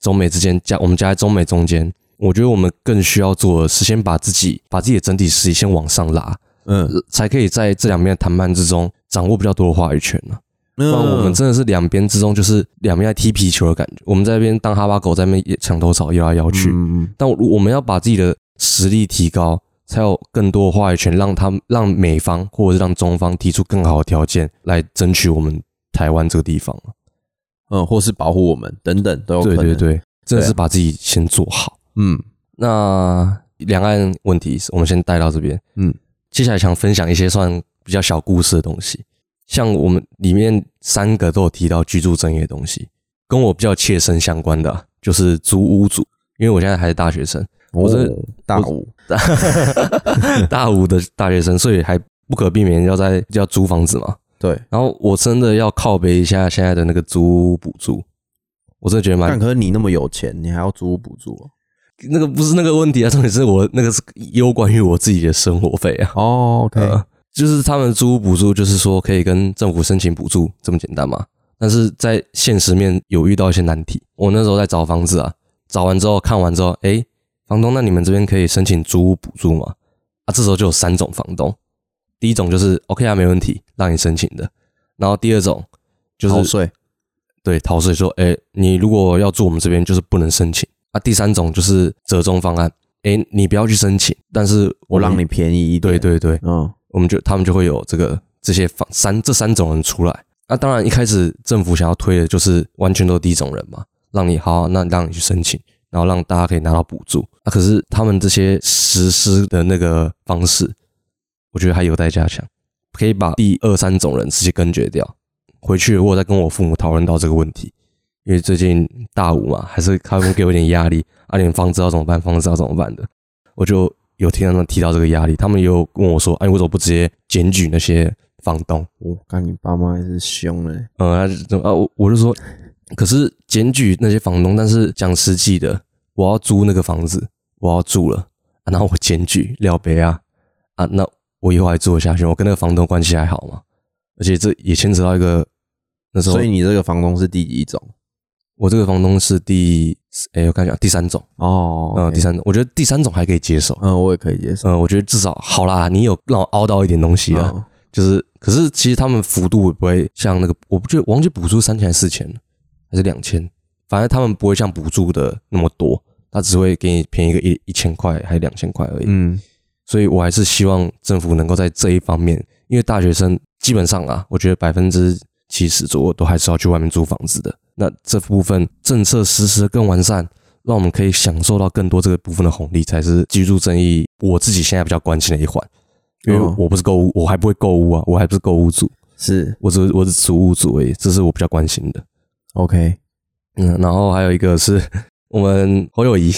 S2: 中美之间夹我们夹在中美中间，我觉得我们更需要做的是先把自己把自己的整体实力先往上拉，
S1: 嗯，
S2: 才可以在这两边的谈判之中掌握比较多的话语权呢、不然我们真的是两边之中就是两边在踢皮球的感觉，我们在那边当哈巴狗在那边抢头草摇来摇去，但我我们要把自己的实力提高，才有更多的话语权，让他们让美方或者是让中方提出更好的条件来争取我们台湾这个地方。
S1: 嗯，或是保护我们等等都有可能。
S2: 对对，对，真的是把自己先做好。
S1: 嗯
S2: 那两岸问题，我们先带到这边。
S1: 嗯，
S2: 接下来想分享一些算比较小故事的东西，像我们里面三个都有提到居住正义的东西，跟我比较切身相关的啊就是租屋主，因为我现在还是大学生，我是
S1: 哦大五，
S2: 大五的大学生，所以还不可避免要在要租房子嘛。
S1: 对，
S2: 然后我真的要靠背一下现在的那个租屋补助，我真的觉得蛮
S1: 但可是你那么有钱，你还要租屋补助哦？
S2: 那个不是那个问题啊，重点是我那个是攸关于我自己的生活费啊。
S1: 哦
S2: 呃，就是他们租屋补助，就是说可以跟政府申请补助，这么简单嘛？但是在现实面有遇到一些难题。我那时候在找房子啊，找完之后看完之后，诶，房东，那你们这边可以申请租屋补助吗？啊，这时候就有三种房东，第一种就是 OK 啊，没问题，让你申请的。然后第二种就是
S1: 逃税，
S2: 对逃税说，诶，你如果要住我们这边，就是不能申请。啊，第三种就是折中方案，诶，你不要去申请，但是们
S1: 我让你便宜一点。
S2: 对，对对，
S1: 嗯，
S2: 我们就他们就会有这个这些房三这三种人出来。那、当然一开始政府想要推的就是完全都是第一种人嘛，让你好，那让你去申请，然后让大家可以拿到补助。啊，可是他们这些实施的那个方式，我觉得还有待加强，可以把第二三种人直接根绝掉。回去我有在跟我父母讨论到这个问题，因为最近大五嘛，还是他们给我一点压力 啊，你们房子要怎么办？房子要怎么办的？我就有听他们提到这个压力，他们也有跟我说，哎，为什么不直接检举那些房东？
S1: 我看你爸妈还是凶嘞。
S2: 呃，他就啊，我我就说，可是检举那些房东，但是讲实际的，我要租那个房子，我要住了，啊、然后我检举廖北啊啊，那我以后还住得下去？我跟那个房东关系还好吗？而且这也牵扯到一个那时候，
S1: 所以你这个房东是第几种？
S2: 我这个房东是第，哎，我看一下第三种，
S1: 哦，嗯
S2: 第三种，我觉得第三种还可以接受，
S1: 嗯，我也可以接受。
S2: 嗯，我觉得至少好啦，你有让我凹到一点东西了。
S1: 嗯
S2: 就是，可是其实他们幅度不会像那个，我不觉得我忘记补助三千还是四千还是两千，反正他们不会像补助的那么多，他只会给你便宜个一一千块还是两千块而已。
S1: 嗯，
S2: 所以我还是希望政府能够在这一方面，因为大学生基本上啊，我觉得百分之七十左右都还是要去外面租房子的。那这部分政策实施得更完善，让我们可以享受到更多这个部分的红利，才是居住正义我自己现在比较关心的一环。因为
S1: 嗯
S2: 我不是购物，我还不会购物啊，我还不是购物族，
S1: 是
S2: 我只我是租屋族而已，这是我比较关心的。
S1: OK。
S2: 嗯，然后还有一个是 我们侯友谊，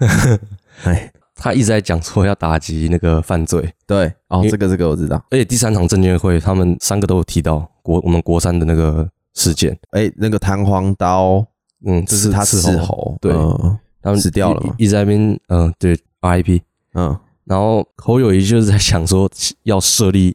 S1: 哎，
S2: 他一直在讲说要打击那个犯罪，
S1: 对，哦这个这个我知道。
S2: 而且第三场证监会他们三个都有提到国我们国三的那个事件，
S1: 哎，那个弹簧刀，
S2: 嗯，这是
S1: 他
S2: 斥
S1: 斥候，
S2: 对
S1: 嗯
S2: 他们
S1: 死掉了嘛
S2: 一一直在那边，嗯、对，RIP。
S1: 嗯，
S2: 然后侯友谊就是在想说要设立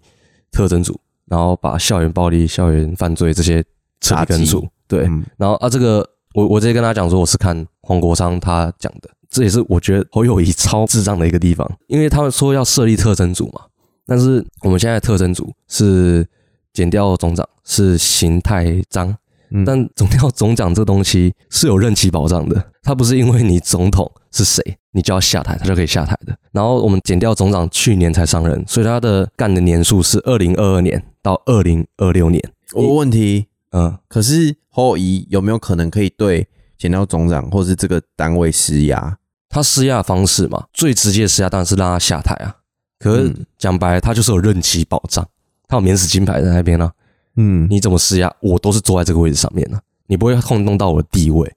S2: 特征组，然后把校园暴力、校园犯罪这些彻底根除。对，
S1: 嗯
S2: 然后啊，这个我我直接跟他讲说，我是看黄国昌他讲的，这也是我觉得侯友谊超智障的一个地方，因为他们说要设立特征组嘛，但是我们现在的特征组是减掉总长，是形态章，
S1: 嗯
S2: 但总调总长这东西是有任期保障的，他不是因为你总统是谁，你就要下台，他就可以下台的。然后我们减掉总长去年才上任，所以他的干的年数是二零二二年到二零二六年。
S1: 我问题，
S2: 嗯，
S1: 可是后移有没有可能可以对减掉总长或是这个单位施压？
S2: 他施压的方式嘛，最直接的施压当然是让他下台啊。可是
S1: 嗯
S2: 讲白了，他就是有任期保障，他有免死金牌在那边啊。
S1: 嗯，
S2: 你怎么施压，我都是坐在这个位置上面的、你不会撼动到我的地位。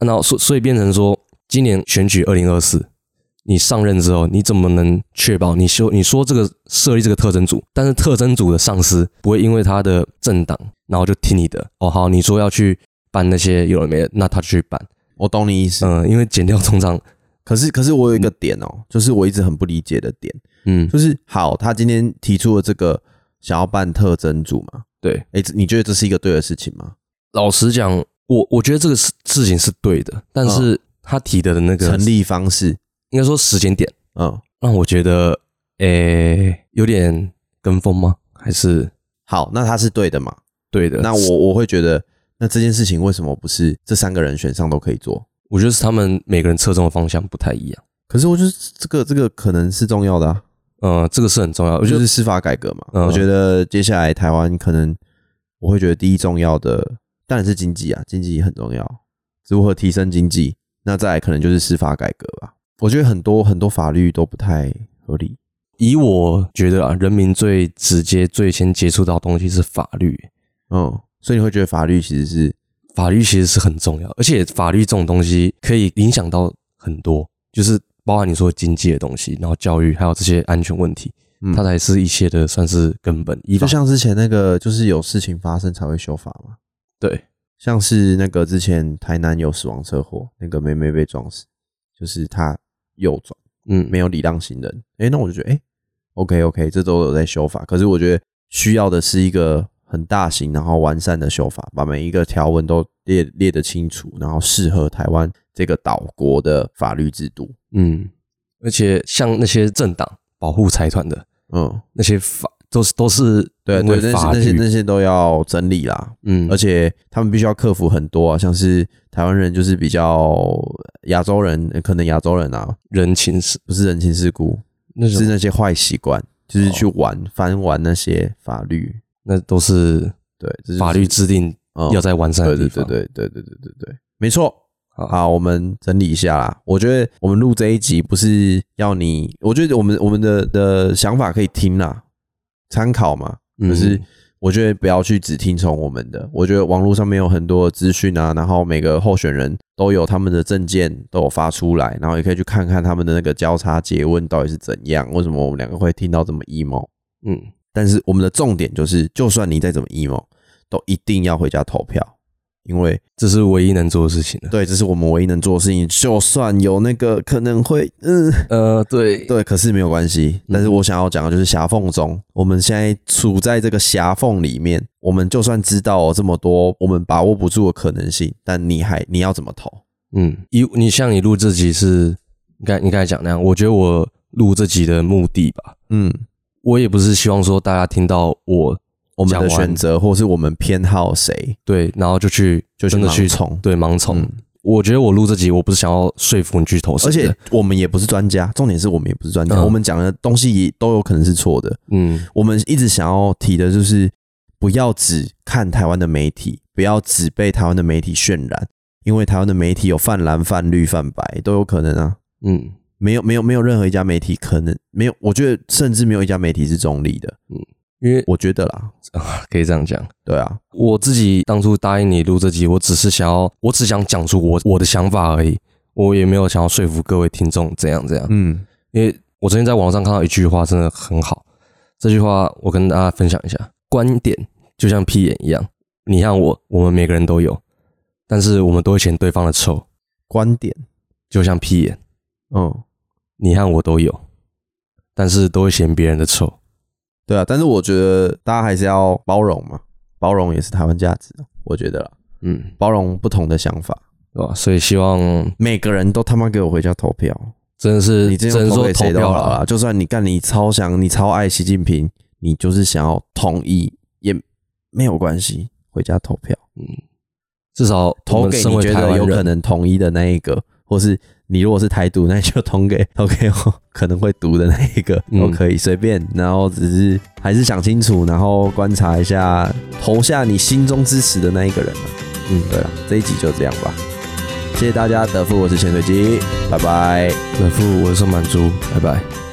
S2: 那所所以变成说，今年选举二零二四，你上任之后，你怎么能确保你修你说这个设立这个特征组，但是特征组的上司不会因为他的政党，然后就听你的哦，好，你说要去办那些有人没的，那他就去办。
S1: 我懂你意思。
S2: 嗯，因为减掉通常，
S1: 可是，可是我有一个点哦，就是我一直很不理解的点，
S2: 嗯，
S1: 就是好，他今天提出了这个想要办特征组嘛？
S2: 对，
S1: 哎，这你觉得这是一个对的事情吗？
S2: 老实讲，我我觉得这个事事情是对的，但是他提的那个
S1: 成，立方式，
S2: 应该说时间点。
S1: 嗯，
S2: 让我觉得，诶、有点跟风吗？还是
S1: 好，那他是对的嘛？
S2: 对的？
S1: 那我我会觉得，那这件事情为什么不是这三个人选上都可以做？
S2: 我觉得是他们每个人侧重的方向不太一样。
S1: 可是我觉得这个这个可能是重要的啊，
S2: 呃，这个是很重要。我觉得
S1: 就是司法改革嘛。
S2: 嗯
S1: 我觉得接下来台湾可能我会觉得第一重要的当然是经济啊，经济很重要，如何提升经济，那再来可能就是司法改革吧。我觉得很多很多法律都不太合理。
S2: 以我觉得啊，人民最直接、最先接触到的东西是法律。
S1: 嗯，所以你会觉得法律其实是
S2: 法律其实是很重要，而且法律这种东西可以影响到很多，就是包含你说经济的东西，然后教育，还有这些安全问题，
S1: 嗯
S2: 它才是一切的算是根本。依法
S1: 就像之前那个，就是有事情发生才会修法嘛。
S2: 对，
S1: 像是那个之前台南有死亡车祸，那个妹妹被撞死，就是她右转
S2: 嗯，
S1: 没有礼让行人。诶，那我就觉得，诶 o k OK，这都有在修法。可是我觉得需要的是一个很大型然后完善的修法，把每一个条文都列列得清楚，然后适合台湾这个岛国的法律制度。
S2: 嗯，而且像那些政党保护财团的
S1: 嗯，
S2: 那些法，都是都是
S1: 对，那些那些，那些都要整理啦。
S2: 嗯，
S1: 而且他们必须要克服很多啊，像是台湾人就是比较亚洲人，可能亚洲人啊，
S2: 人情世
S1: 不是人情世故，
S2: 那，
S1: 是那些坏习惯，就是去玩、翻玩那些法律。
S2: 那都是
S1: 对，这就是
S2: 法律制定
S1: 嗯
S2: 要在完善
S1: 对对
S2: 的地方。
S1: 对对对对对对对，没错。
S2: 好
S1: 好，我们整理一下啦。我觉得我们录这一集不是要你，我觉得我们我们的的想法可以听啦，参考嘛。
S2: 嗯
S1: 可是我觉得不要去只听从我们的。我觉得网络上面有很多资讯啊，然后每个候选人都有他们的证件都有发出来，然后也可以去看看他们的那个交叉诘问到底是怎样。为什么我们两个会听到这么 emo？
S2: 嗯，
S1: 但是我们的重点就是，就算你再怎么 emo，都一定要回家投票，因为
S2: 这是唯一能做的事情了。
S1: 对，这是我们唯一能做的事情。就算有那个可能会，嗯，
S2: 呃，对，
S1: 对，可是没有关系。但是我想要讲的就是狭缝中，我们现在处在这个狭缝里面，我们就算知道有这么多我们把握不住的可能性，但你还你要怎么投？
S2: 嗯，一你像你录这集是，你刚你刚才讲那样，我觉得我录这集的目的吧，
S1: 嗯，
S2: 我也不是希望说大家听到我
S1: 我们的选择，或是我们偏好谁，
S2: 对，然后就去
S1: 就去
S2: 真的去
S1: 盲从。
S2: 对盲从。
S1: 嗯
S2: 我觉得我录这集，我不是想要说服你去投谁，
S1: 而且我们也不是专家，重点是我们也不是专家，
S2: 嗯
S1: 我们讲的东西也都有可能是错的。
S2: 嗯
S1: 我们一直想要提的就是，不要只看台湾的媒体，不要只被台湾的媒体渲染，因为台湾的媒体有泛蓝、泛绿、泛白都有可能啊。
S2: 嗯
S1: 没有没有没有任何一家媒体可能没有，我觉得甚至没有一家媒体是中立的，嗯
S2: 因为
S1: 我觉得啦，
S2: 可以这样讲。
S1: 对啊，
S2: 我自己当初答应你录这集，我只是想要，我只想讲出我我的想法而已，我也没有想要说服各位听众怎样怎样。
S1: 嗯
S2: 因为我昨天在网上看到一句话，真的很好。这句话我跟大家分享一下：观点就像屁眼一样，你和我，我们每个人都有，但是我们都会嫌对方的臭，
S1: 观点，
S2: 就像屁眼，
S1: 嗯，
S2: 你和我都有，但是都会嫌别人的丑。
S1: 对啊，但是我觉得大家还是要包容嘛，包容也是台湾价值，我觉得啦，
S2: 嗯，
S1: 包容不同的想法，
S2: 对吧？所以希望
S1: 每个人都他妈给我回家投票，
S2: 真的是
S1: 你这
S2: 只能说
S1: 投给谁都
S2: 投票了。
S1: 啦。就算你干你超想你超爱习近平，你就是想要统一也没有关系，回家投票，嗯
S2: 至少
S1: 投给你觉得有可能统一的那一个，或是你如果是台独，那你就投给投给我可能会读的那一个
S2: 嗯
S1: 都可以随便，然后只是还是想清楚，然后观察一下，投下你心中支持的那一个人啊嗯，对了，这一集就这样吧，谢谢大家，德富，我是潜水机，拜拜。
S2: 德富，我是宋满珠，拜拜。